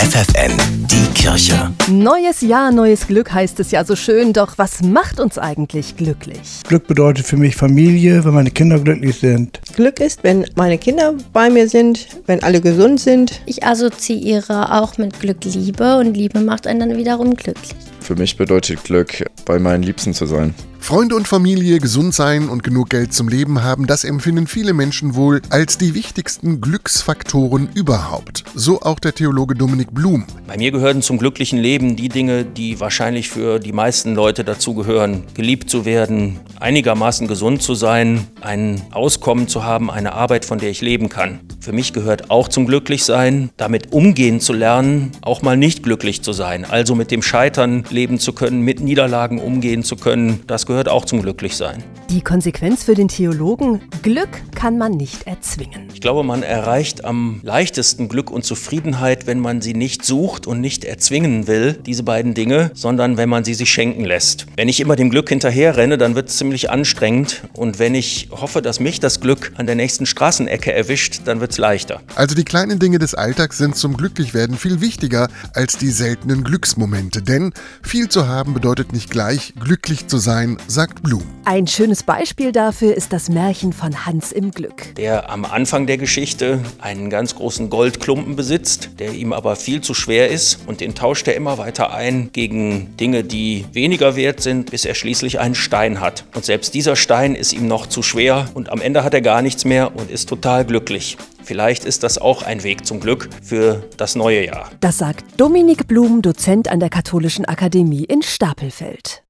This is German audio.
FFN, die Kirche. Neues Jahr, neues Glück heißt es ja so schön, doch was macht uns eigentlich glücklich? Glück bedeutet für mich Familie, wenn meine Kinder glücklich sind. Glück ist, wenn meine Kinder bei mir sind, wenn alle gesund sind. Ich assoziiere auch mit Glück Liebe und Liebe macht einen dann wiederum glücklich. Für mich bedeutet Glück, bei meinen Liebsten zu sein. Freunde und Familie, gesund sein und genug Geld zum Leben haben, das empfinden viele Menschen wohl als die wichtigsten Glücksfaktoren überhaupt. So auch der Theologe Dominik Blum. Bei mir gehören zum glücklichen Leben die Dinge, die wahrscheinlich für die meisten Leute dazugehören. Geliebt zu werden, einigermaßen gesund zu sein, ein Auskommen zu haben, eine Arbeit, von der ich leben kann. Für mich gehört auch zum Glücklichsein, damit umgehen zu lernen, auch mal nicht glücklich zu sein. Also mit dem Scheitern leben zu können, mit Niederlagen umgehen zu können. Das gehört auch zum Glücklichsein. Die Konsequenz für den Theologen, Glück kann man nicht erzwingen. Ich glaube, man erreicht am leichtesten Glück und Zufriedenheit, wenn man sie nicht sucht und nicht erzwingen will, diese beiden Dinge, sondern wenn man sie sich schenken lässt. Wenn ich immer dem Glück hinterherrenne, dann wird es ziemlich anstrengend. Und wenn ich hoffe, dass mich das Glück an der nächsten Straßenecke erwischt, dann wird es leichter. Also die kleinen Dinge des Alltags sind zum Glücklichwerden viel wichtiger als die seltenen Glücksmomente. Denn viel zu haben bedeutet nicht gleich glücklich zu sein, sagt Blum. Ein schönes Beispiel dafür ist das Märchen von Hans im Glück. Der am Anfang der Geschichte einen ganz großen Goldklumpen besitzt, der ihm aber viel zu schwer ist und den tauscht er immer weiter ein gegen Dinge, die weniger wert sind, bis er schließlich einen Stein hat. Und selbst dieser Stein ist ihm noch zu schwer und am Ende hat er gar nichts mehr und ist total glücklich. Vielleicht ist das auch ein Weg zum Glück für das neue Jahr. Das sagt Dominik Blum, Dozent an der Katholischen Akademie in Stapelfeld.